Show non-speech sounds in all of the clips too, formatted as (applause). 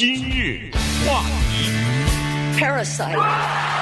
今日话题。Parasite。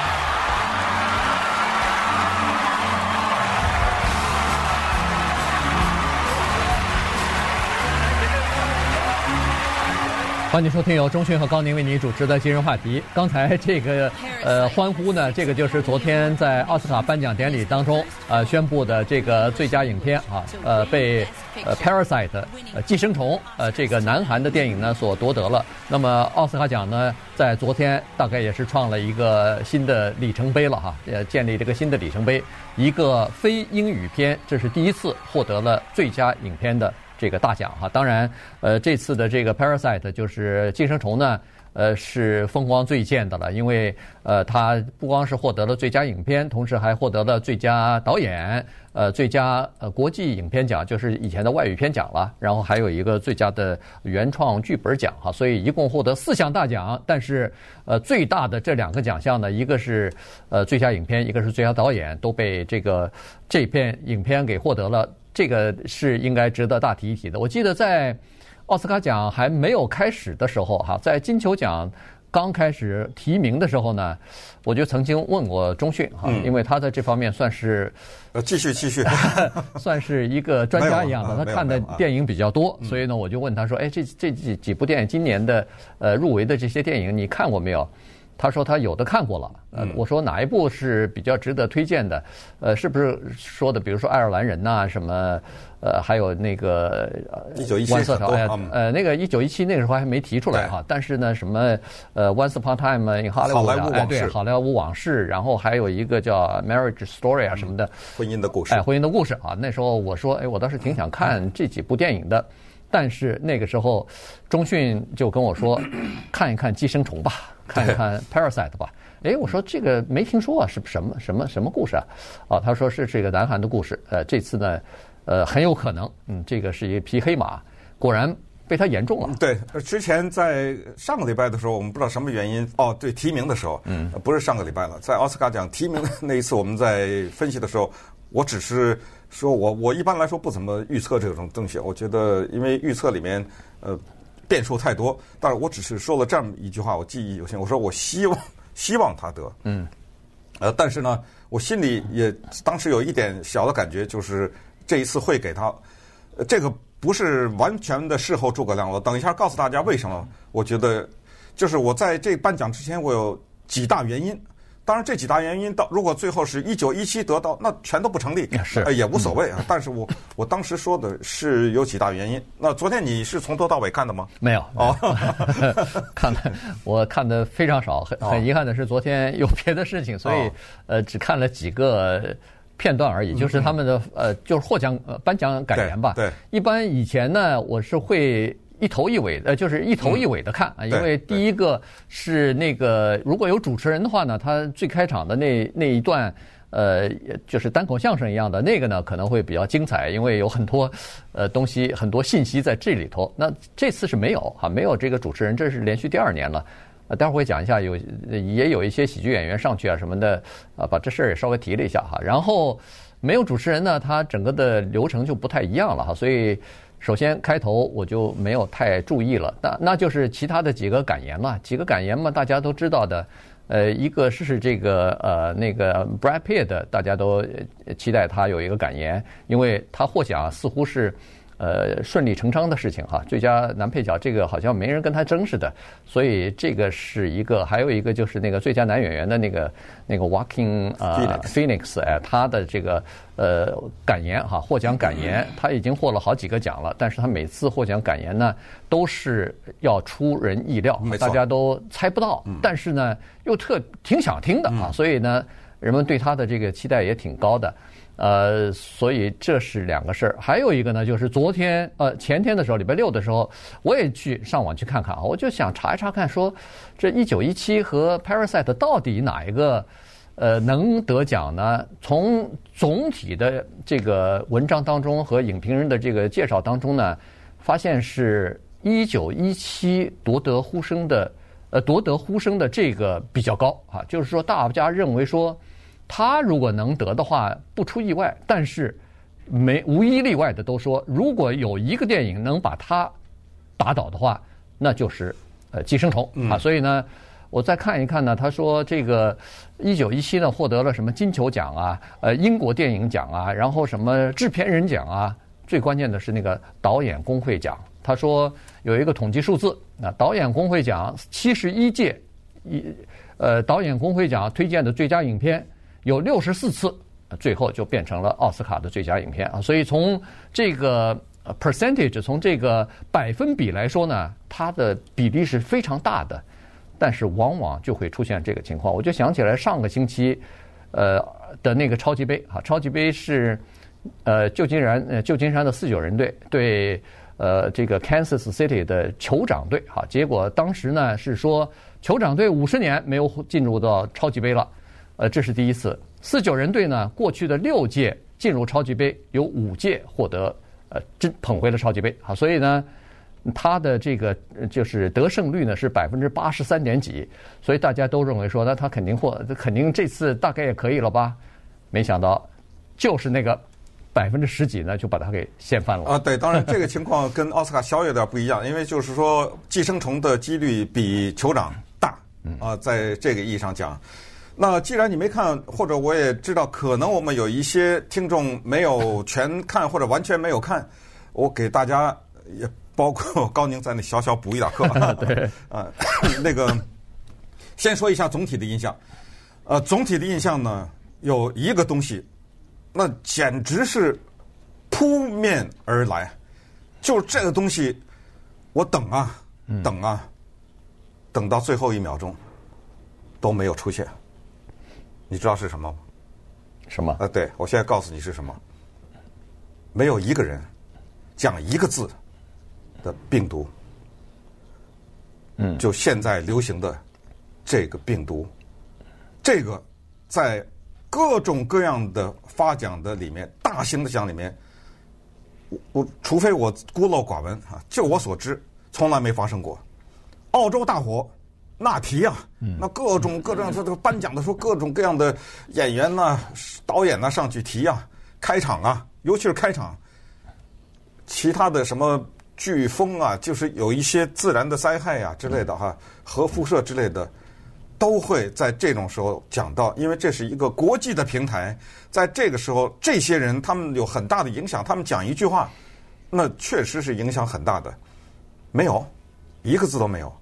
欢迎收听由中讯和高宁为您主持的今日话题。刚才这个呃欢呼呢，这个就是昨天在奥斯卡颁奖典礼当中呃宣布的这个最佳影片啊，呃被呃 Parasite 呃寄生虫呃这个南韩的电影呢所夺得了。那么奥斯卡奖呢，在昨天大概也是创了一个新的里程碑了哈，呃建立这个新的里程碑，一个非英语片这是第一次获得了最佳影片的。这个大奖哈，当然，呃，这次的这个 Parasite 就是寄生虫呢，呃，是风光最现的了，因为呃，他不光是获得了最佳影片，同时还获得了最佳导演，呃，最佳呃国际影片奖，就是以前的外语片奖了，然后还有一个最佳的原创剧本奖哈，所以一共获得四项大奖，但是呃，最大的这两个奖项呢，一个是呃最佳影片，一个是最佳导演，都被这个这片影片给获得了。这个是应该值得大提一提的。我记得在奥斯卡奖还没有开始的时候，哈，在金球奖刚开始提名的时候呢，我就曾经问过钟迅哈，因为他在这方面算是呃继续继续，(laughs) 算是一个专家一样的，他看的电影比较多，所以呢，我就问他说：“哎，这这几几部电影今年的呃入围的这些电影，你看过没有？”他说他有的看过了，呃，我说哪一部是比较值得推荐的？呃，是不是说的，比如说爱尔兰人呐，什么，呃，还有那个一九一七，呃，那个一九一七那个时候还没提出来哈。但是呢，什么呃，Once Upon a Time in Hollywood，哎，对，好莱坞往事，然后还有一个叫 Marriage Story 啊什么的，婚姻的故事，哎，婚姻的故事啊。那时候我说，哎，我倒是挺想看这几部电影的，但是那个时候，中迅就跟我说，(coughs) 看一看《寄生虫》吧。看一看 Parasite 吧，哎，我说这个没听说啊，是什么什么什么故事啊？哦，他说是这个南韩的故事。呃，这次呢，呃，很有可能，嗯，这个是一匹黑马，果然被他言中了。对，之前在上个礼拜的时候，我们不知道什么原因，哦，对，提名的时候，嗯，不是上个礼拜了，在奥斯卡奖提名的那一次，我们在分析的时候，我只是说我我一般来说不怎么预测这种东西，我觉得因为预测里面，呃。变数太多，但是我只是说了这么一句话，我记忆犹新。我说我希望 (laughs) 希望他得，嗯，呃，但是呢，我心里也当时有一点小的感觉，就是这一次会给他，呃，这个不是完全的事后诸葛亮。我等一下告诉大家为什么。我觉得就是我在这颁奖之前，我有几大原因。当然，这几大原因到如果最后是一九一七得到，那全都不成立，是也无所谓啊。但是我我当时说的是有几大原因。那昨天你是从头到尾看的吗？没有哦，(laughs) 看的我看的非常少，很很遗憾的是昨天有别的事情，所以呃只看了几个片段而已。就是他们的呃就是获奖呃颁奖感言吧。对，一般以前呢我是会。一头一尾的，就是一头一尾的看啊，因为第一个是那个如果有主持人的话呢，他最开场的那那一段，呃，就是单口相声一样的那个呢，可能会比较精彩，因为有很多呃东西、很多信息在这里头。那这次是没有哈，没有这个主持人，这是连续第二年了。呃，待会儿会讲一下，有也有一些喜剧演员上去啊什么的啊，把这事儿也稍微提了一下哈。然后没有主持人呢，他整个的流程就不太一样了哈，所以。首先开头我就没有太注意了，那那就是其他的几个感言嘛，几个感言嘛，大家都知道的，呃，一个是这个呃那个 Brad Pitt，大家都期待他有一个感言，因为他获奖似乎是。呃，顺理成章的事情哈。最佳男配角这个好像没人跟他争似的，所以这个是一个。还有一个就是那个最佳男演员的那个那个 Joaquin 呃 Phoenix 哎，他的这个呃感言哈，获奖感言，他已经获了好几个奖了，但是他每次获奖感言呢，都是要出人意料，大家都猜不到，但是呢又特挺想听的啊，所以呢人们对他的这个期待也挺高的。呃，所以这是两个事儿，还有一个呢，就是昨天呃前天的时候，礼拜六的时候，我也去上网去看看啊，我就想查一查看，说这一九一七和 Parasite 到底哪一个呃能得奖呢？从总体的这个文章当中和影评人的这个介绍当中呢，发现是一九一七夺得呼声的呃夺得呼声的这个比较高啊，就是说大家认为说。他如果能得的话，不出意外，但是没无一例外的都说，如果有一个电影能把他打倒的话，那就是呃寄生虫啊，所以呢。我再看一看呢，他说这个一九一七呢获得了什么金球奖啊，呃英国电影奖啊，然后什么制片人奖啊，最关键的是那个导演工会奖。他说有一个统计数字，那导演工会奖七十一届一呃导演工会奖推荐的最佳影片有六十四次，最后就变成了奥斯卡的最佳影片啊。所以从这个 percentage 从这个百分比来说呢，它的比例是非常大的。但是往往就会出现这个情况，我就想起来上个星期，呃的那个超级杯啊，超级杯是呃旧金山呃旧金山的四九人队对呃这个 Kansas City 的酋长队哈，结果当时呢是说酋长队五十年没有进入到超级杯了，呃这是第一次，四九人队呢过去的六届进入超级杯有五届获得呃真捧回了超级杯啊，所以呢。他的这个就是得胜率呢是百分之八十三点几，所以大家都认为说，那他肯定获，肯定这次大概也可以了吧？没想到，就是那个百分之十几呢，就把他给掀翻了。啊，对，当然这个情况跟奥斯卡小有点不一样，因为就是说寄生虫的几率比酋长大啊，在这个意义上讲。那既然你没看，或者我也知道，可能我们有一些听众没有全看或者完全没有看，我给大家也。包括高宁在内小小补一点课，(laughs) 对，啊，那个先说一下总体的印象，呃，总体的印象呢，有一个东西，那简直是扑面而来，就是这个东西，我等啊，等啊，等到最后一秒钟都没有出现，你知道是什么吗？什么？呃，对，我现在告诉你是什么，没有一个人讲一个字。的病毒，嗯，就现在流行的这个病毒，这个在各种各样的发奖的里面，大型的奖里面，我我除非我孤陋寡闻啊，就我所知，从来没发生过。澳洲大火，那提啊，那各种各种这这个颁奖的时候，各种各样的演员呐、导演呐上去提啊，开场啊，尤其是开场，其他的什么。飓风啊，就是有一些自然的灾害呀、啊、之类的哈，核辐射之类的，都会在这种时候讲到，因为这是一个国际的平台，在这个时候，这些人他们有很大的影响，他们讲一句话，那确实是影响很大的。没有，一个字都没有。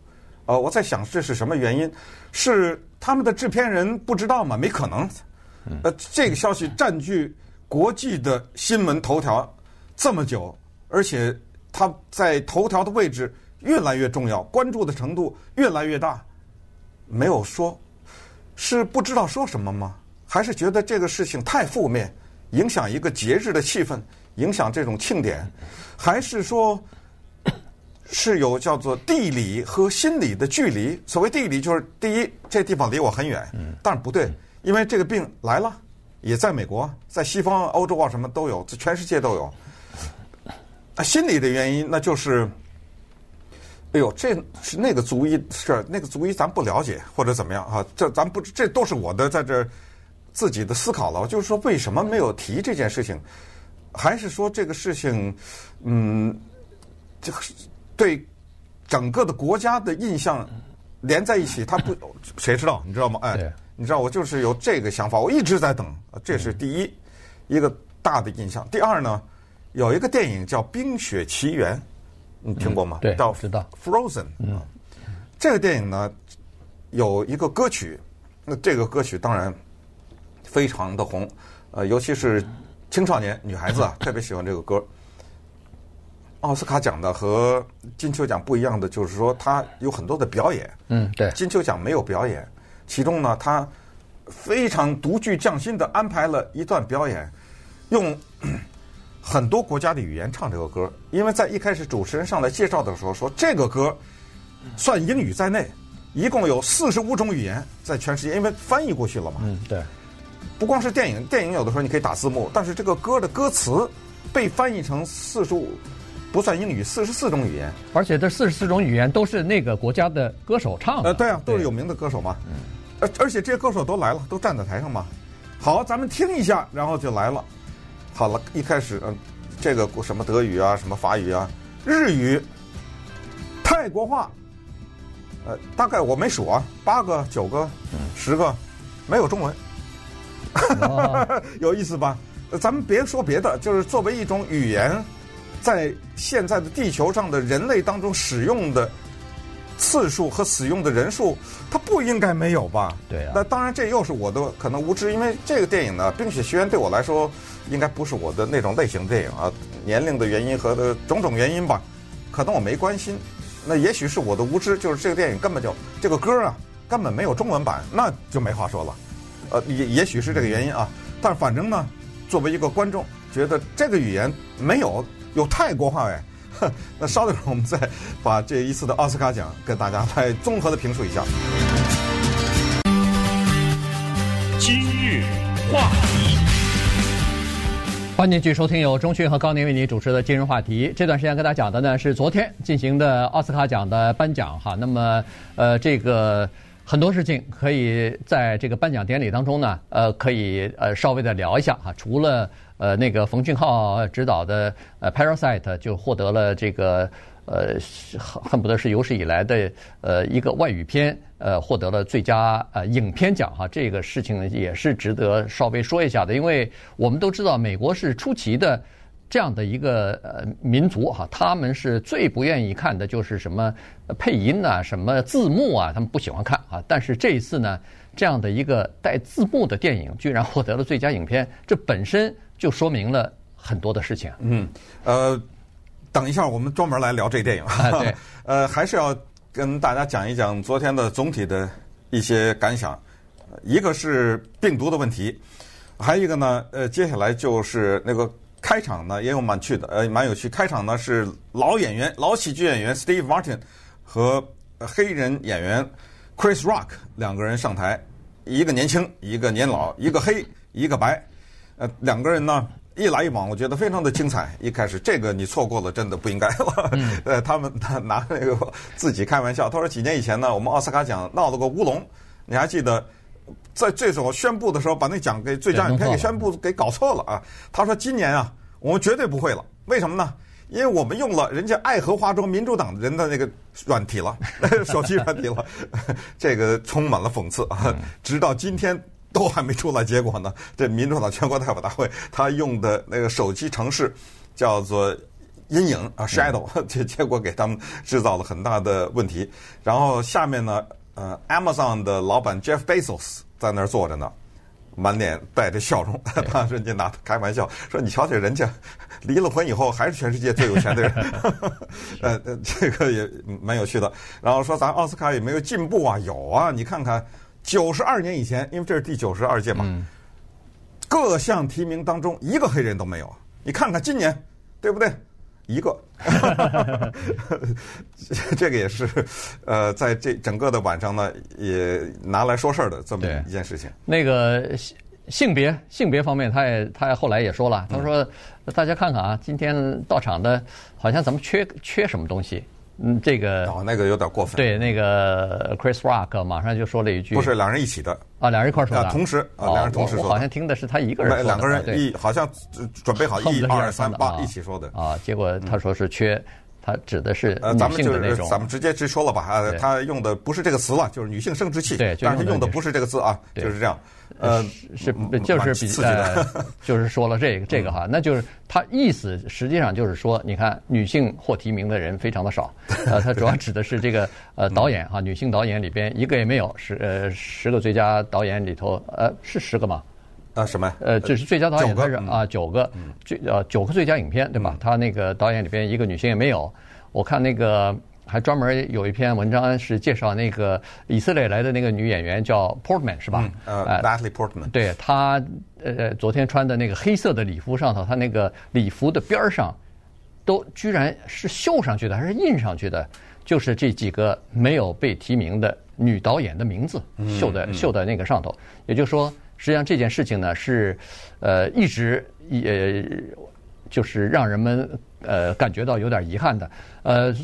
呃，我在想这是什么原因？是他们的制片人不知道吗？没可能。呃，这个消息占据国际的新闻头条这么久，而且。他在头条的位置越来越重要，关注的程度越来越大。没有说，是不知道说什么吗？还是觉得这个事情太负面，影响一个节日的气氛，影响这种庆典？还是说，是有叫做地理和心理的距离？所谓地理，就是第一，这地方离我很远。但是不对，因为这个病来了，也在美国，在西方欧洲啊，什么都有，在全世界都有。啊，心理的原因，那就是，哎呦，这是那个族裔是那个族医，咱不了解或者怎么样啊？这咱不，这都是我的在这自己的思考了。就是说，为什么没有提这件事情？还是说这个事情，嗯，这对整个的国家的印象连在一起，(laughs) 他不谁知道？你知道吗？哎，你知道，我就是有这个想法，我一直在等。这是第一一个大的印象。第二呢？有一个电影叫《冰雪奇缘》，你听过吗？嗯、对，叫知道。Frozen。嗯，这个电影呢，有一个歌曲，那这个歌曲当然非常的红，呃，尤其是青少年女孩子啊，(laughs) 特别喜欢这个歌。奥斯卡奖的和金球奖不一样的，就是说它有很多的表演。嗯，对。金球奖没有表演，其中呢，它非常独具匠心的安排了一段表演，用。很多国家的语言唱这个歌，因为在一开始主持人上来介绍的时候说，这个歌算英语在内，一共有四十五种语言在全世界，因为翻译过去了嘛。嗯，对。不光是电影，电影有的时候你可以打字幕，但是这个歌的歌词被翻译成四十五，不算英语，四十四种语言。而且这四十四种语言都是那个国家的歌手唱的。呃，对啊，都是有名的歌手嘛。嗯。而而且这些歌手都来了，都站在台上嘛。好，咱们听一下，然后就来了。好了，一开始嗯，这个什么德语啊，什么法语啊，日语、泰国话、呃，大概我没数啊，八个、九个、十个，没有中文，(laughs) 有意思吧？咱们别说别的，就是作为一种语言，在现在的地球上的人类当中使用的次数和使用的人数，它不应该没有吧？对啊。那当然，这又是我的可能无知，因为这个电影呢，《冰雪奇缘》对我来说，应该不是我的那种类型电影啊，年龄的原因和的种种原因吧，可能我没关心。那也许是我的无知，就是这个电影根本就这个歌啊，根本没有中文版，那就没话说了。呃，也也许是这个原因啊，但反正呢，作为一个观众，觉得这个语言没有有泰国话哎。(laughs) 那稍等会儿，我们再把这一次的奥斯卡奖跟大家来综合的评述一下。今日话题，欢迎继续收听由钟讯和高宁为您主持的今日话题。这段时间跟大家讲的呢是昨天进行的奥斯卡奖的颁奖哈。那么呃，这个很多事情可以在这个颁奖典礼当中呢，呃，可以呃稍微的聊一下哈。除了呃，那个冯俊浩执导的呃《Parasite》就获得了这个呃恨不得是有史以来的呃一个外语片呃获得了最佳呃影片奖哈，这个事情呢也是值得稍微说一下的，因为我们都知道美国是出奇的这样的一个呃民族哈，他们是最不愿意看的就是什么配音呐、啊、什么字幕啊，他们不喜欢看啊，但是这一次呢，这样的一个带字幕的电影居然获得了最佳影片，这本身。就说明了很多的事情。嗯，呃，等一下，我们专门来聊这电影。啊、对，(laughs) 呃，还是要跟大家讲一讲昨天的总体的一些感想。一个是病毒的问题，还有一个呢，呃，接下来就是那个开场呢，也有蛮趣的，呃，蛮有趣。开场呢是老演员、老喜剧演员 Steve Martin 和黑人演员 Chris Rock 两个人上台，一个年轻，一个年老，一个黑，一个白。呃，两个人呢，一来一往，我觉得非常的精彩。一开始这个你错过了，真的不应该 (laughs) 呃，他们他拿那个自己开玩笑，他说几年以前呢，我们奥斯卡奖闹了个乌龙，你还记得，在这种宣布的时候，把那奖给最佳影片给宣布给搞错了啊。他说今年啊，我们绝对不会了。为什么呢？因为我们用了人家爱荷华州民主党人的那个软体了，(laughs) 手机软体了，(laughs) 这个充满了讽刺啊。直到今天。都还没出来结果呢。(laughs) 这民主党全国代表大会，他用的那个手机程式叫做阴影啊，shadow，(laughs) 结结果给他们制造了很大的问题。然后下面呢，呃，Amazon 的老板 Jeff Bezos 在那儿坐着呢，满脸带着笑容，他 (laughs) 人家拿他开玩笑说：“你瞧瞧人家离了婚以后还是全世界最有钱的人。”呃，这个也蛮有趣的。然后说咱奥斯卡有没有进步啊？有啊，你看看。九十二年以前，因为这是第九十二届嘛，嗯、各项提名当中一个黑人都没有。你看看今年，对不对？一个，(laughs) 这个也是，呃，在这整个的晚上呢，也拿来说事儿的这么一件事情。那个性性别性别方面，他也他后来也说了，他说：“大家看看啊，今天到场的，好像咱们缺缺什么东西。”嗯，这个哦，那个有点过分。对，那个 Chris Rock 马上就说了一句：“不是两人一起的啊，两人一块说的。”同时啊，两人同时说。我好像听的是他一个人说的。两个人一好像准备好一二三八一起说的啊，结果他说是缺，他指的是女性的那种。咱们直接直说了吧啊，他用的不是这个词了，就是女性生殖器。对，但是他用的不是这个字啊，就是这样。呃，是就是比呃，(laughs) 就是说了这个这个哈，那就是他意思实际上就是说，你看女性获提名的人非常的少，(laughs) 呃，他主要指的是这个呃导演哈，女性导演里边一个也没有，十呃十个最佳导演里头呃是十个吗？啊什么？呃，就是最佳导演还是啊九个，最呃九个最佳影片对吧？他那个导演里边一个女性也没有，我看那个。还专门有一篇文章是介绍那个以色列来的那个女演员叫 Portman 是吧？嗯、呃，Natalie Portman。对，她呃昨天穿的那个黑色的礼服上头，她那个礼服的边儿上都居然是绣上去的，还是印上去的？就是这几个没有被提名的女导演的名字绣在绣在那个上头。也就是说，实际上这件事情呢是呃一直也就是让人们呃感觉到有点遗憾的呃。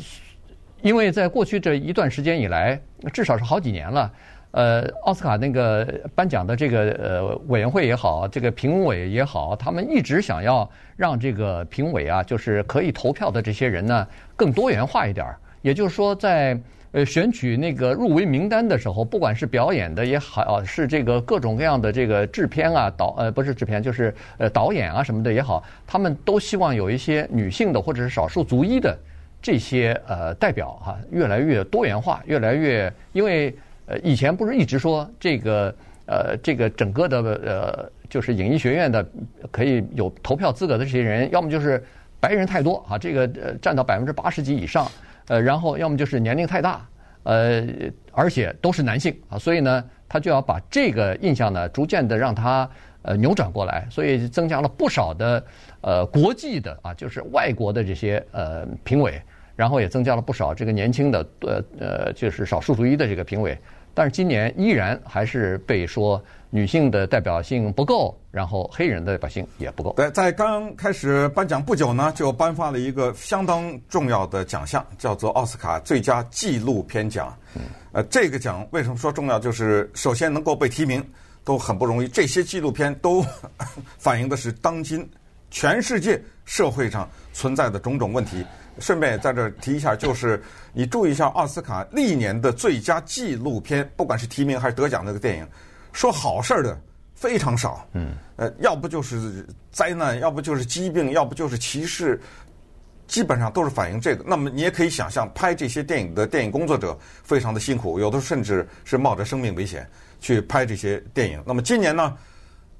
因为在过去这一段时间以来，至少是好几年了，呃，奥斯卡那个颁奖的这个呃委员会也好，这个评委也好，他们一直想要让这个评委啊，就是可以投票的这些人呢更多元化一点儿。也就是说，在呃，选取那个入围名单的时候，不管是表演的也好，是这个各种各样的这个制片啊导呃不是制片就是呃导演啊什么的也好，他们都希望有一些女性的或者是少数族裔的这些呃代表哈、越来越多元化，越来越因为呃以前不是一直说这个呃这个整个的呃就是影艺学院的可以有投票资格的这些人，要么就是白人太多啊，这个呃占到百分之八十几以上。呃，然后要么就是年龄太大，呃，而且都是男性啊，所以呢，他就要把这个印象呢，逐渐的让他呃扭转过来，所以增加了不少的呃国际的啊，就是外国的这些呃评委，然后也增加了不少这个年轻的呃呃就是少数族裔的这个评委，但是今年依然还是被说。女性的代表性不够，然后黑人的代表性也不够。对，在刚开始颁奖不久呢，就颁发了一个相当重要的奖项，叫做奥斯卡最佳纪录片奖。嗯，呃，这个奖为什么说重要？就是首先能够被提名都很不容易，这些纪录片都 (laughs) 反映的是当今全世界社会上存在的种种问题。顺便在这儿提一下，就是你注意一下奥斯卡历年的最佳纪录片，不管是提名还是得奖那个电影。说好事儿的非常少，嗯，呃，要不就是灾难，要不就是疾病，要不就是歧视，基本上都是反映这个。那么你也可以想象，拍这些电影的电影工作者非常的辛苦，有的甚至是冒着生命危险去拍这些电影。那么今年呢，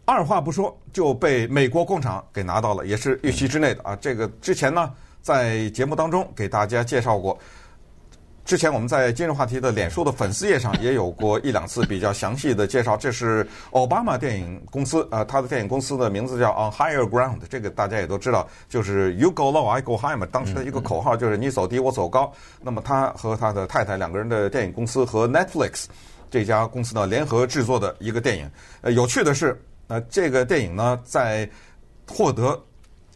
二话不说就被美国工厂给拿到了，也是预期之内的啊。这个之前呢，在节目当中给大家介绍过。之前我们在今日话题的脸书的粉丝页上也有过一两次比较详细的介绍。这是奥巴马电影公司，呃，他的电影公司的名字叫 On Higher Ground，这个大家也都知道，就是 You Go Low, I Go High 嘛。当时的一个口号就是你走低，我走高。那么他和他的太太两个人的电影公司和 Netflix 这家公司呢联合制作的一个电影。呃，有趣的是，呃，这个电影呢在获得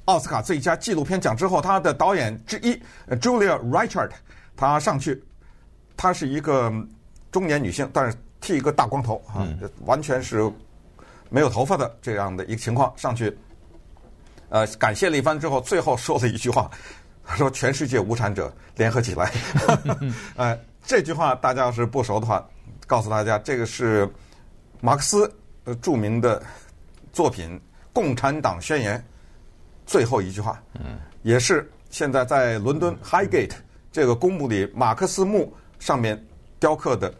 奥斯卡最佳纪录片奖之后，他的导演之一 Julia Reichert。她上去，她是一个中年女性，但是剃一个大光头啊，完全是没有头发的这样的一个情况上去，呃，感谢了一番之后，最后说了一句话，他 (laughs) 说：“全世界无产者联合起来。(laughs) ”呃，这句话大家要是不熟的话，告诉大家，这个是马克思著名的作品《共产党宣言》最后一句话，嗯，也是现在在伦敦 Highgate。这个公墓里，马克思墓上面雕刻的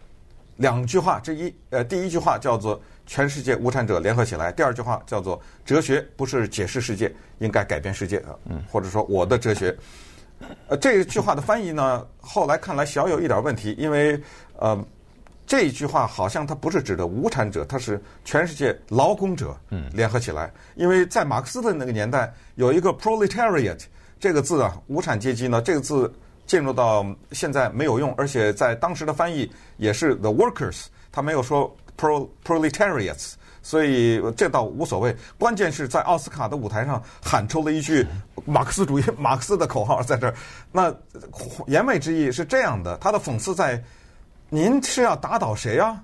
两句话之一，呃，第一句话叫做“全世界无产者联合起来”，第二句话叫做“哲学不是解释世界，应该改变世界”啊，或者说我的哲学。呃，这句话的翻译呢，后来看来小有一点问题，因为呃，这一句话好像它不是指的无产者，它是全世界劳工者联合起来，因为在马克思的那个年代有一个 proletariat 这个字啊，无产阶级呢，这个字。进入到现在没有用，而且在当时的翻译也是 the workers，他没有说 pro proletariats，所以这倒无所谓。关键是在奥斯卡的舞台上喊出了一句马克思主义、马克思的口号在这儿。那言外之意是这样的，他的讽刺在：您是要打倒谁呀？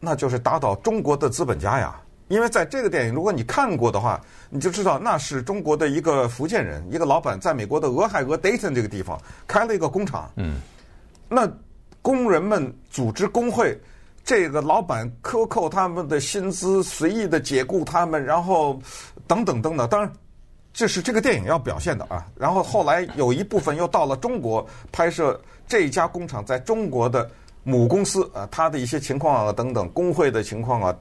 那就是打倒中国的资本家呀。因为在这个电影，如果你看过的话，你就知道那是中国的一个福建人，一个老板，在美国的俄亥俄 Dayton 这个地方开了一个工厂。嗯，那工人们组织工会，这个老板克扣他们的薪资，随意的解雇他们，然后等等等等。当然，这是这个电影要表现的啊。然后后来有一部分又到了中国拍摄这家工厂在中国的母公司啊，他的一些情况啊等等，工会的情况啊。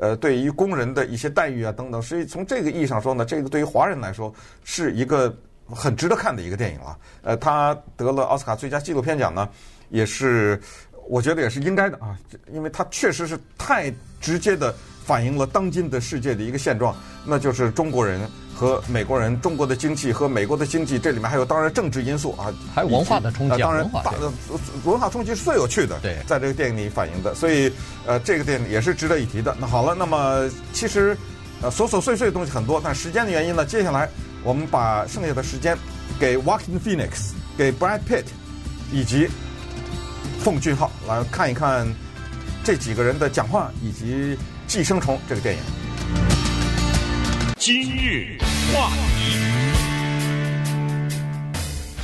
呃，对于工人的一些待遇啊等等，所以从这个意义上说呢，这个对于华人来说是一个很值得看的一个电影了。呃，他得了奥斯卡最佳纪录片奖呢，也是我觉得也是应该的啊，因为他确实是太直接的反映了当今的世界的一个现状，那就是中国人。和美国人、中国的经济和美国的经济，这里面还有当然政治因素啊，还有文化的冲击。当然，大的文化冲击是最有趣的。对，在这个电影里反映的，所以呃，这个电影也是值得一提的。那好了，那么其实呃琐琐碎碎的东西很多，但时间的原因呢，接下来我们把剩下的时间给 Joaquin Phoenix、给 Brad Pitt 以及奉俊昊来看一看这几个人的讲话以及《寄生虫》这个电影。今日话题，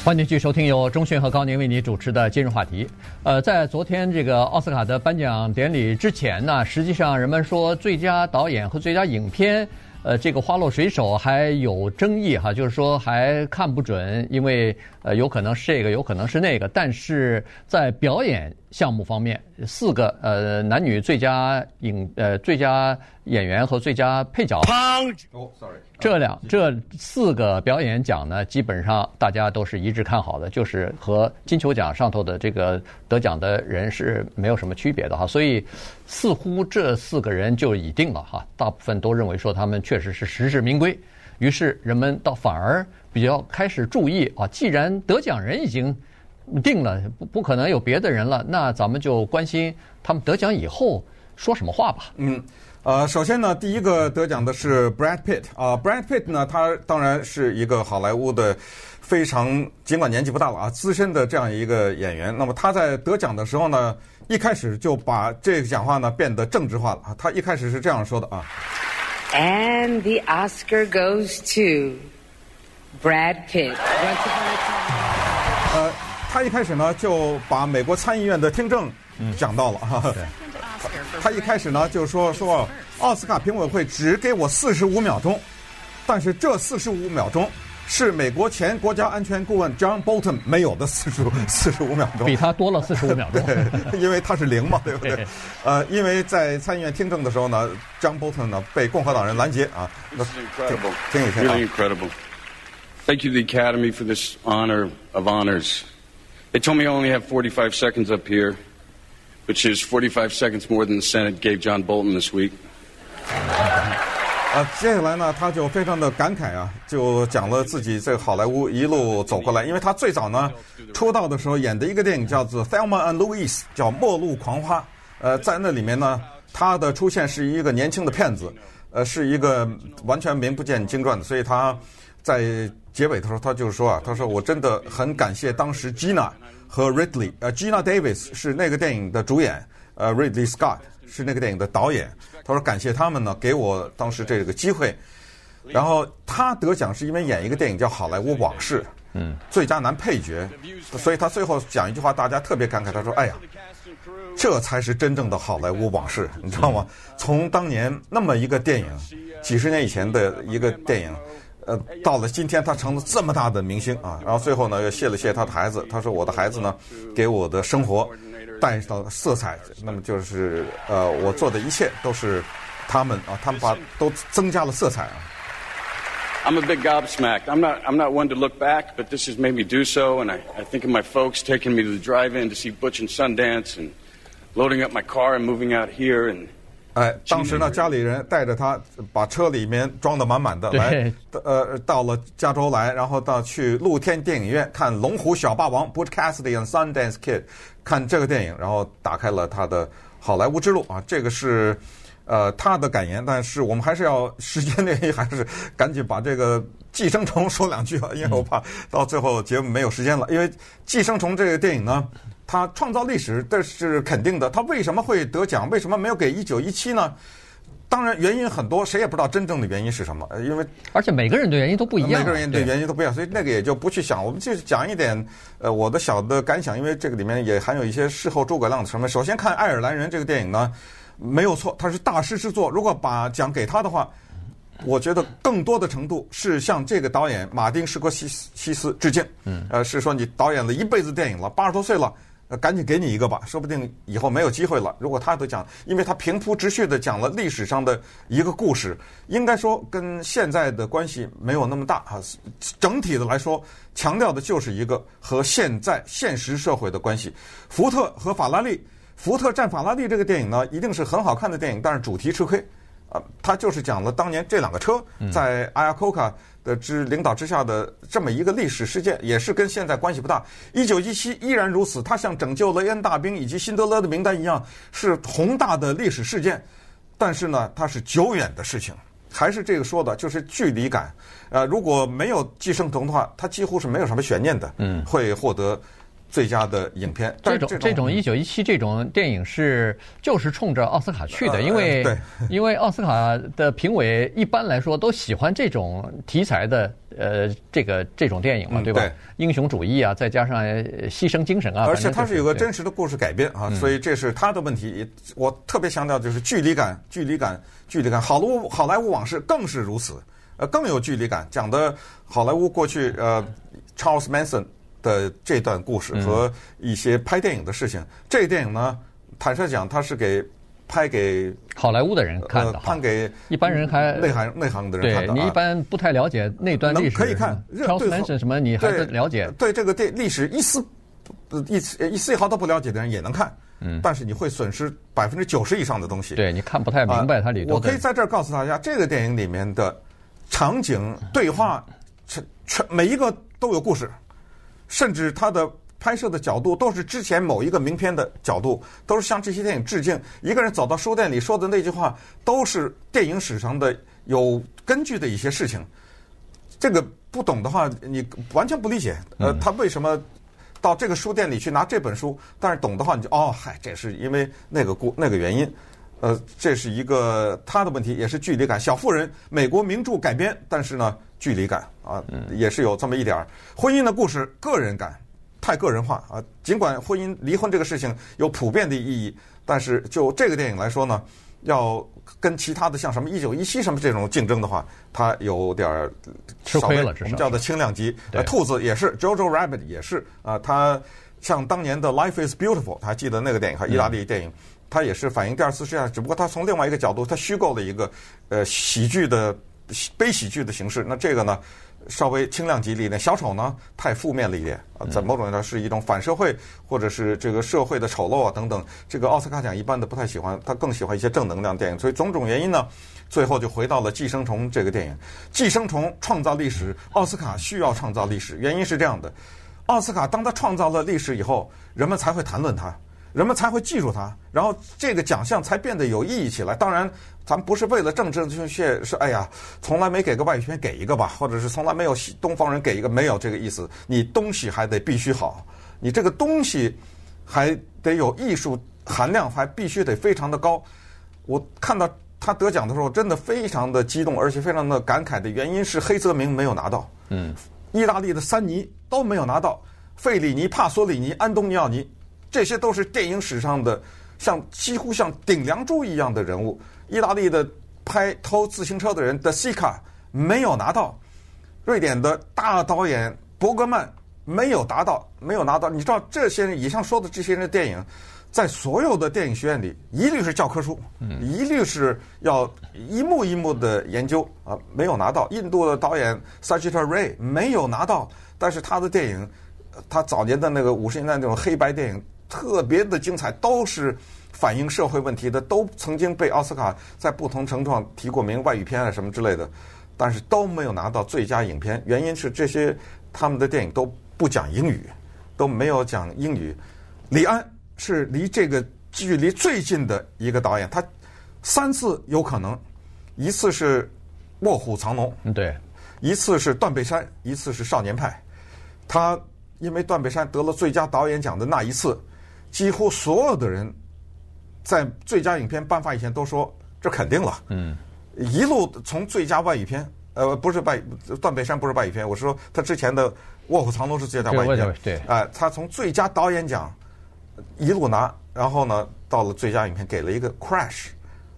欢迎继续收听由钟迅和高宁为你主持的今日话题。呃，在昨天这个奥斯卡的颁奖典礼之前呢，实际上人们说最佳导演和最佳影片，呃，这个花落水手还有争议哈，就是说还看不准，因为呃有可能是这个，有可能是那个。但是在表演项目方面，四个呃男女最佳影呃最佳演员和最佳配角。哦，sorry。这两这四个表演奖呢，基本上大家都是一致看好的，就是和金球奖上头的这个得奖的人是没有什么区别的哈，所以似乎这四个人就已定了哈，大部分都认为说他们确实是实至名归，于是人们倒反而比较开始注意啊，既然得奖人已经定了，不不可能有别的人了，那咱们就关心他们得奖以后说什么话吧。嗯。呃，首先呢，第一个得奖的是 Brad Pitt 啊，Brad Pitt 呢，他当然是一个好莱坞的非常尽管年纪不大了啊，资深的这样一个演员。那么他在得奖的时候呢，一开始就把这个讲话呢变得政治化了啊。他一开始是这样说的啊，And the Oscar goes to Brad Pitt。呃，他一开始呢就把美国参议院的听证讲到了哈。嗯他一开始呢就说说奥斯卡评委会只给我四十五秒钟，但是这四十五秒钟是美国前国家安全顾问 John Bolton 没有的四十 (laughs) 四十五秒钟，比他多了四十五秒钟。(laughs) 对，因为他是零嘛，(laughs) 对不对？呃，因为在参议院听证的时候呢，John Bolton 呢被共和党人拦截啊。Is incredible. Really incredible. Thank you to the Academy for this honor of honors. They told me I only have 45 seconds up here. Which is 45 seconds more than the Senate gave John Bolton this week. 啊，接下来呢，他就非常的感慨啊，就讲了自己在好莱坞一路走过来。因为他最早呢出道的时候演的一个电影叫做《Thelma and Louise》，叫《末路狂花》。呃，在那里面呢，他的出现是一个年轻的骗子，呃，是一个完全名不见经传的。所以他在结尾的时候，他就是说啊，他说我真的很感谢当时 Gina。和 Ridley，呃，Gina Davis 是那个电影的主演，呃，Ridley Scott 是那个电影的导演。他说感谢他们呢，给我当时这个机会。然后他得奖是因为演一个电影叫《好莱坞往事》，嗯，最佳男配角。所以他最后讲一句话，大家特别感慨，他说：“哎呀，这才是真正的好莱坞往事，你知道吗？从当年那么一个电影，几十年以前的一个电影。”呃，到了今天，他成了这么大的明星啊！然后最后呢，又谢了谢他的孩子。他说：“我的孩子呢，给我的生活带上了色彩。那么就是呃，我做的一切都是他们啊，他们把都增加了色彩啊。” I'm a big gobsmacked. I'm not. I'm not one to look back, but this has made me do so. And I, I think of my folks taking me to the drive-in to see Butch and Sundance, and loading up my car and moving out here and. 哎，当时呢，家里人带着他，把车里面装的满满的，来，呃，到了加州来，然后到去露天电影院看《龙虎小霸王》（Butch Cassidy and Sundance Kid），看这个电影，然后打开了他的好莱坞之路啊。这个是呃他的感言，但是我们还是要时间内还是赶紧把这个《寄生虫》说两句啊，因为我怕到最后节目没有时间了。因为《寄生虫》这个电影呢。他创造历史，这是肯定的。他为什么会得奖？为什么没有给一九一七呢？当然原因很多，谁也不知道真正的原因是什么。因为而且每个人的原因都不一样，每个人的原因都不一样，所以那个也就不去想。我们就讲一点呃我的小的感想，因为这个里面也含有一些事后诸葛亮的成分。首先看《爱尔兰人》这个电影呢，没有错，他是大师之作。如果把奖给他的话，我觉得更多的程度是向这个导演马丁·施科西西斯致敬。嗯，呃，是说你导演了一辈子电影了，八十多岁了。呃，赶紧给你一个吧，说不定以后没有机会了。如果他都讲，因为他平铺直叙的讲了历史上的一个故事，应该说跟现在的关系没有那么大啊。整体的来说，强调的就是一个和现在现实社会的关系。福特和法拉利，福特战法拉利这个电影呢，一定是很好看的电影，但是主题吃亏。啊，他就是讲了当年这两个车在阿亚科卡的之领导之下的这么一个历史事件，也是跟现在关系不大。一九一七依然如此，它像拯救雷恩大兵以及辛德勒的名单一样，是宏大的历史事件。但是呢，它是久远的事情，还是这个说的，就是距离感。呃，如果没有寄生虫的话，它几乎是没有什么悬念的，嗯，会获得。最佳的影片，这种这种一九一七这种电影是就是冲着奥斯卡去的，因为 (laughs) 因为奥斯卡的评委一般来说都喜欢这种题材的呃这个这种电影嘛，对吧？对，英雄主义啊，再加上牺牲精神啊，而且它是有个真实的故事改编啊，所以这是他的问题。我特别强调就是距离感，距离感，距离感。好莱坞好莱坞往事更是如此，呃，更有距离感，讲的好莱坞过去呃 Charles Manson 的这段故事和一些拍电影的事情。这个电影呢，坦率讲，它是给。拍给好莱坞的人看的，拍给一般人还内行内行的人看的。对，你一般不太了解那段历史，可以看。Charles Manson 什么，你还是了解？对这个电历史一丝一丝一丝一毫都不了解的人也能看。嗯，但是你会损失百分之九十以上的东西。对，你看不太明白它里头。我可以在这儿告诉大家，这个电影里面的场景、对话，全全每一个都有故事，甚至它的。拍摄的角度都是之前某一个名片的角度，都是向这些电影致敬。一个人走到书店里说的那句话，都是电影史上的有根据的一些事情。这个不懂的话，你完全不理解。呃，他为什么到这个书店里去拿这本书？但是懂的话，你就哦，嗨，这是因为那个故那个原因。呃，这是一个他的问题，也是距离感。小妇人，美国名著改编，但是呢，距离感啊，也是有这么一点儿。婚姻的故事，个人感。太个人化啊！尽管婚姻离婚这个事情有普遍的意义，但是就这个电影来说呢，要跟其他的像什么《一九一七》什么这种竞争的话，它有点儿吃亏了。我们叫做轻量级。呃，兔子也是，Jojo Rabbit 也是啊。它像当年的《Life Is Beautiful》，还记得那个电影哈？意大利电影，它也是反映第二次世界大战，只不过它从另外一个角度，它虚构了一个呃喜剧的悲喜剧的形式。那这个呢？稍微轻量级一点，小丑呢太负面了一点啊，在某种意义上是一种反社会，或者是这个社会的丑陋啊等等。这个奥斯卡奖一般的不太喜欢，他更喜欢一些正能量电影。所以种种原因呢，最后就回到了《寄生虫》这个电影。《寄生虫》创造历史，奥斯卡需要创造历史。原因是这样的：奥斯卡当他创造了历史以后，人们才会谈论他，人们才会记住他，然后这个奖项才变得有意义起来。当然。咱不是为了政治正确，是哎呀，从来没给个外语片给一个吧，或者是从来没有东方人给一个，没有这个意思。你东西还得必须好，你这个东西还得有艺术含量，还必须得非常的高。我看到他得奖的时候，真的非常的激动，而且非常的感慨的原因是黑泽明没有拿到，嗯，意大利的三尼都没有拿到，费里尼、帕索里尼、安东尼奥尼，这些都是电影史上的像几乎像顶梁柱一样的人物。意大利的拍偷自行车的人的西卡没有拿到，瑞典的大导演伯格曼没有达到，没有拿到。你知道这些人以上说的这些人的电影，在所有的电影学院里一律是教科书，一律是要一幕一幕的研究啊，没有拿到。印度的导演 Satyajit Ray 没有拿到，但是他的电影，他早年的那个五十年代那种黑白电影特别的精彩，都是。反映社会问题的都曾经被奥斯卡在不同程度上提过名，外语片啊什么之类的，但是都没有拿到最佳影片。原因是这些他们的电影都不讲英语，都没有讲英语。李安是离这个距离最近的一个导演，他三次有可能，一次是《卧虎藏龙》，对，一次是《断背山》，一次是《少年派》。他因为《断背山》得了最佳导演奖的那一次，几乎所有的人。在最佳影片颁发以前都说这肯定了，嗯，一路从最佳外语片，呃，不是外断背山不是外语片，我是说他之前的《卧虎藏龙》是最佳外语片，对，哎，他从最佳导演奖一路拿，然后呢到了最佳影片给了一个 crash，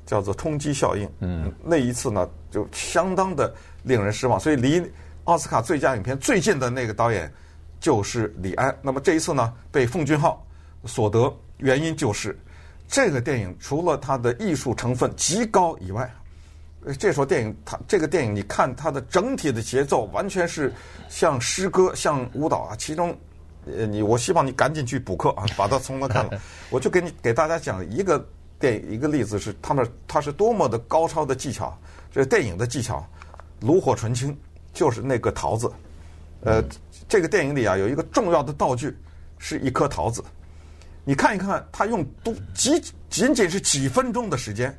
叫做冲击效应，嗯，那一次呢就相当的令人失望，所以离奥斯卡最佳影片最近的那个导演就是李安，那么这一次呢被奉俊昊所得，原因就是。这个电影除了它的艺术成分极高以外，这时候电影它这个电影，你看它的整体的节奏完全是像诗歌、像舞蹈啊。其中，呃，你我希望你赶紧去补课啊，把它从头看了。(laughs) 我就给你给大家讲一个电影一个例子，是他们他是多么的高超的技巧。这电影的技巧，炉火纯青，就是那个桃子。呃，这个电影里啊，有一个重要的道具，是一颗桃子。你看一看，他用都几仅仅是几分钟的时间，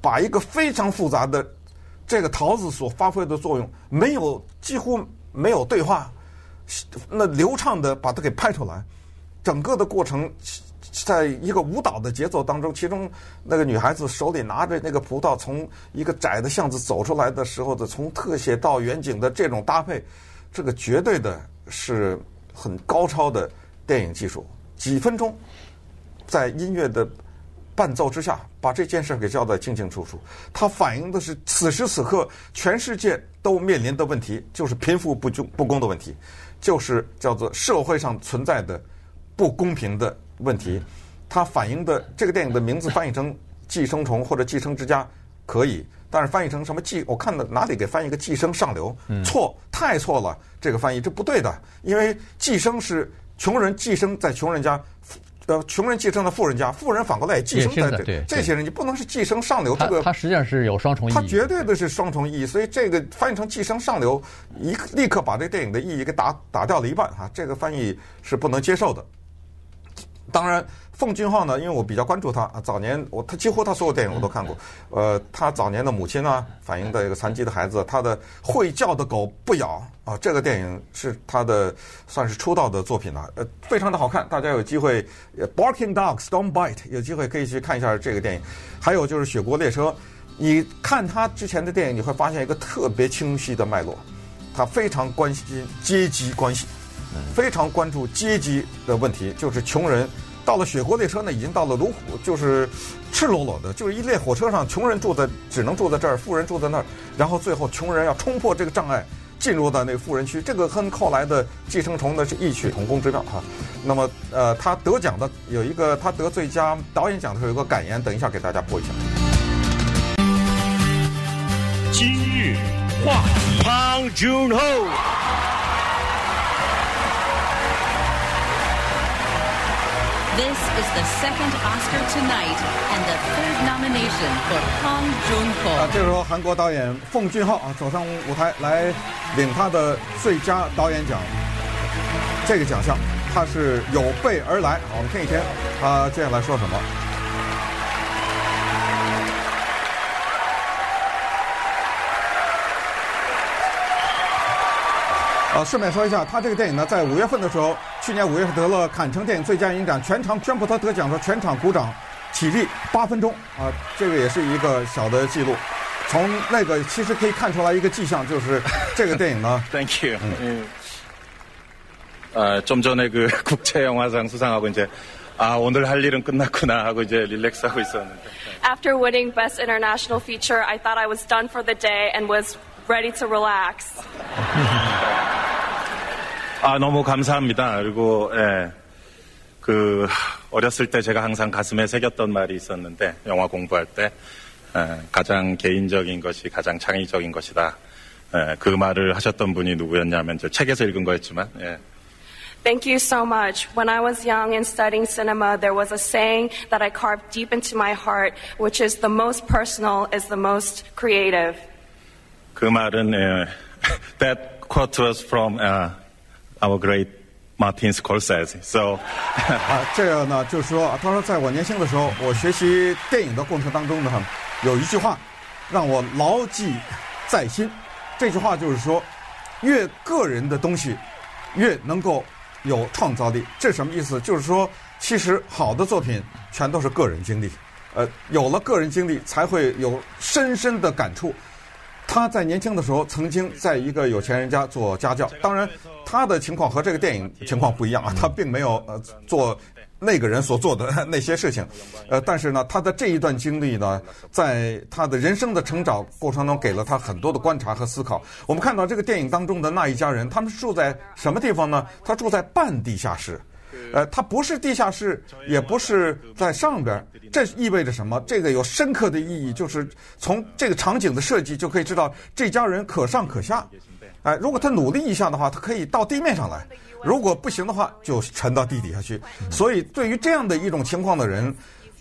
把一个非常复杂的这个桃子所发挥的作用，没有几乎没有对话，那流畅的把它给拍出来，整个的过程在一个舞蹈的节奏当中，其中那个女孩子手里拿着那个葡萄，从一个窄的巷子走出来的时候的，从特写到远景的这种搭配，这个绝对的是很高超的电影技术。几分钟，在音乐的伴奏之下，把这件事给交代清清楚楚。它反映的是此时此刻全世界都面临的问题，就是贫富不均不公的问题，就是叫做社会上存在的不公平的问题。它反映的这个电影的名字翻译成《寄生虫》或者《寄生之家》可以，但是翻译成什么寄？我看到哪里给翻译个“寄生上流”？错，太错了！这个翻译这不对的，因为寄生是穷人寄生在穷人家。呃，穷人寄生在富人家，富人反过来也寄生在这这些人，你不能是寄生上流。这个它实际上是有双重意义，它绝对的是双重意义。所以这个翻译成寄生上流，一立刻把这电影的意义给打打掉了一半哈，这个翻译是不能接受的。当然。奉俊昊呢，因为我比较关注他啊，早年我他几乎他所有电影我都看过。呃，他早年的母亲呢，反映的一个残疾的孩子，他的会叫的狗不咬啊，这个电影是他的算是出道的作品了，呃，非常的好看，大家有机会，Barking Dogs Don't Bite，有机会可以去看一下这个电影。还有就是《雪国列车》，你看他之前的电影，你会发现一个特别清晰的脉络，他非常关心阶级关系，非常关注阶级的问题，就是穷人。到了雪国列车呢，已经到了芦湖，就是赤裸裸的，就是一列火车上，穷人住在只能住在这儿，富人住在那儿，然后最后穷人要冲破这个障碍，进入到那个富人区。这个跟后来的《寄生虫》呢是异曲同工之妙哈。那么呃，他得奖的有一个，他得最佳导演奖的时候有个感言，等一下给大家播一下。今日话题。This is the second Oscar tonight and the third nomination for Bong Joon-ho。啊，这时候韩国导演奉俊昊啊走上舞台来领他的最佳导演奖。这个奖项他是有备而来。好，我们听一听他接下来说什么。啊，顺便说一下，他这个电影呢，在五月份的时候，去年五月份得了坎城电影最佳影展，全场宣布他得奖的全场鼓掌起立八分钟啊，这个也是一个小的记录。从那个其实可以看出来一个迹象，就是这个电影呢。 Thank you。嗯。呃，좀전에그국제영화상수상하고이제아오늘할일은끝났구나하고이제릴렉스하고있었는데 After winning Best International Feature, I thought I was done for the day and was ready to relax. 아, 너무 감사합니다. 그리고, 예, 그, 어렸을 때 제가 항상 가슴에 새겼던 말이 있었는데, 영화 공부할 때, 예, 가장 개인적인 것이 가장 창의적인 것이다. 예, 그 말을 하셨던 분이 누구였냐면, 저 책에서 읽은 거였지만, 예. Thank you so much. When I was young and studying cinema, there was a saying that I carved deep into my heart, which is the most personal is the most creative. 그 말은 예, that quote was from uh, our great Martin Scorsese. So (laughs) 啊，这个呢，就是说，他说，在我年轻的时候，我学习电影的过程当中呢，有一句话让我牢记在心。这句话就是说，越个人的东西，越能够有创造力。这什么意思？就是说，其实好的作品全都是个人经历，呃，有了个人经历，才会有深深的感触。他在年轻的时候曾经在一个有钱人家做家教，当然他的情况和这个电影情况不一样啊，他并没有呃做那个人所做的那些事情，呃，但是呢，他的这一段经历呢，在他的人生的成长过程中给了他很多的观察和思考。我们看到这个电影当中的那一家人，他们住在什么地方呢？他住在半地下室。呃，它不是地下室，也不是在上边，这意味着什么？这个有深刻的意义，就是从这个场景的设计就可以知道，这家人可上可下。哎，如果他努力一下的话，他可以到地面上来；如果不行的话，就沉到地底下去。所以，对于这样的一种情况的人，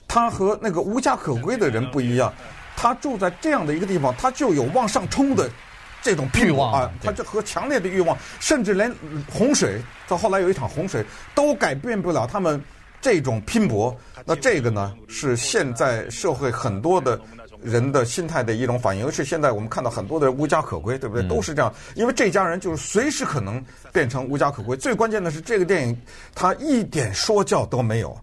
他和那个无家可归的人不一样，他住在这样的一个地方，他就有往上冲的。这种欲望啊，他就和强烈的欲望，甚至连洪水到后来有一场洪水都改变不了他们这种拼搏。那这个呢，是现在社会很多的人的心态的一种反应。尤其现在我们看到很多的无家可归，对不对？都是这样，因为这家人就是随时可能变成无家可归。最关键的是，这个电影它一点说教都没有。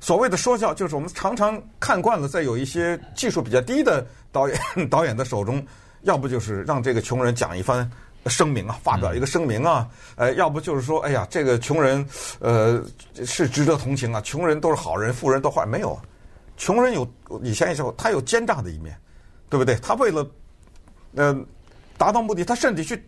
所谓的说教，就是我们常常看惯了，在有一些技术比较低的导演 (laughs) 导演的手中，要不就是让这个穷人讲一番声明啊，发表一个声明啊，呃，要不就是说，哎呀，这个穷人呃是值得同情啊，穷人都是好人，富人都坏，没有，穷人有以前时候他有奸诈的一面，对不对？他为了呃达到目的，他甚至去。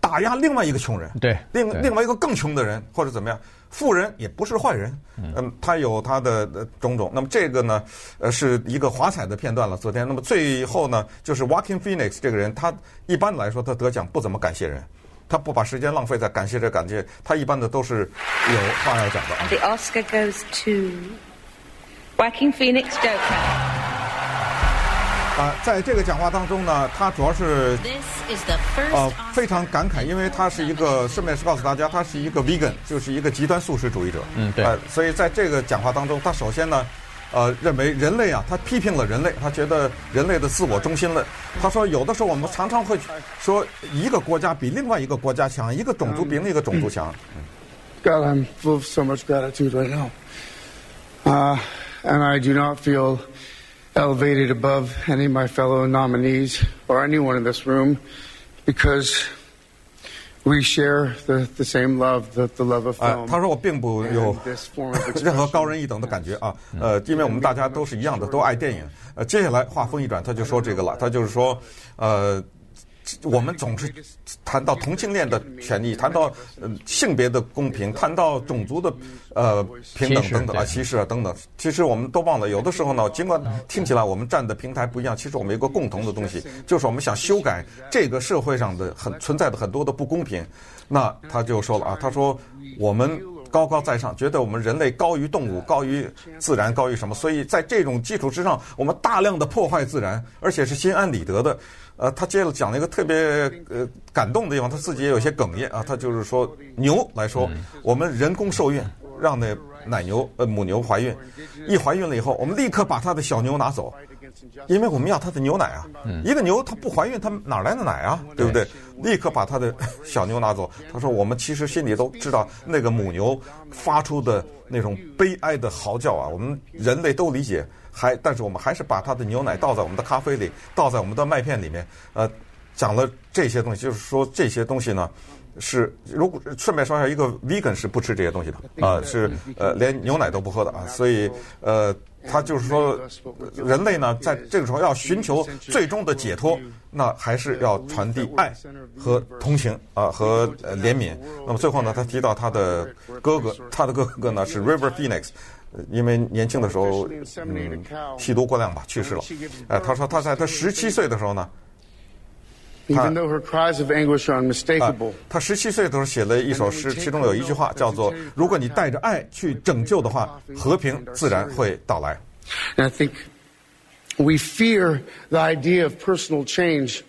打压另外一个穷人，对，另另外一个更穷的人，或者怎么样，富人也不是坏人，嗯，他有他的种种。那么这个呢，呃，是一个华彩的片段了。昨天，那么最后呢，就是 Walking Phoenix 这个人，他一般来说他得奖不怎么感谢人，他不把时间浪费在感谢这感谢，他一般的都是有话要讲的。The Oscar goes to Joaquin Phoenix Joker. 啊，在这个讲话当中呢，他主要是呃非常感慨，因为他是一个顺便是告诉大家，他是一个 vegan，就是一个极端素食主义者。嗯，对。呃，所以在这个讲话当中，他首先呢，呃，认为人类啊，他批评了人类，他觉得人类的自我中心论。他说，有的时候我们常常会说一个国家比另外一个国家强，一个种族比另一个种族强。God, I'm full of so much gratitude right now. Uh, and I do not feel elevated above any of my fellow nominees or anyone in this room because we share the the same love, the the love of film. 他说我并不有任何高人一等的感觉啊，呃，因为我们大家都是一样的，都爱电影。呃，接下来话锋一转，他就说这个了，他就是说，呃。 (laughs) 我们总是谈到同性恋的权利，谈到呃性别的公平，谈到种族的呃平等等等啊歧视啊等等。其实我们都忘了，有的时候呢，尽管听起来我们站的平台不一样，其实我们有一个共同的东西，就是我们想修改这个社会上的很存在的很多的不公平。那他就说了啊，他说我们高高在上，觉得我们人类高于动物，高于自然，高于什么？所以在这种基础之上，我们大量的破坏自然，而且是心安理得的。呃，他接着讲了一个特别呃感动的地方，他自己也有些哽咽啊。他就是说，牛来说，我们人工受孕，让那奶牛呃母牛怀孕，一怀孕了以后，我们立刻把他的小牛拿走，因为我们要他的牛奶啊。一个牛它不怀孕，它哪来的奶啊？对不对？立刻把他的 (laughs) 小牛拿走。他说，我们其实心里都知道，那个母牛发出的那种悲哀的嚎叫啊，我们人类都理解。还，但是我们还是把它的牛奶倒在我们的咖啡里，倒在我们的麦片里面。呃，讲了这些东西，就是说这些东西呢，是如果顺便说一下，一个 vegan 是不吃这些东西的啊、呃，是呃连牛奶都不喝的啊。所以呃，他就是说，人类呢，在这个时候要寻求最终的解脱，那还是要传递爱和同情啊、呃、和呃怜悯。那么最后呢，他提到他的哥哥，他的哥哥呢是 River Phoenix。因为年轻的时候，嗯，吸毒过量吧，去世了。哎，他说他在他十七岁的时候呢，他他十七岁的时候写了一首诗，其中有一句话叫做：“如果你带着爱去拯救的话，和平自然会到来。” And I think we fear the idea of personal change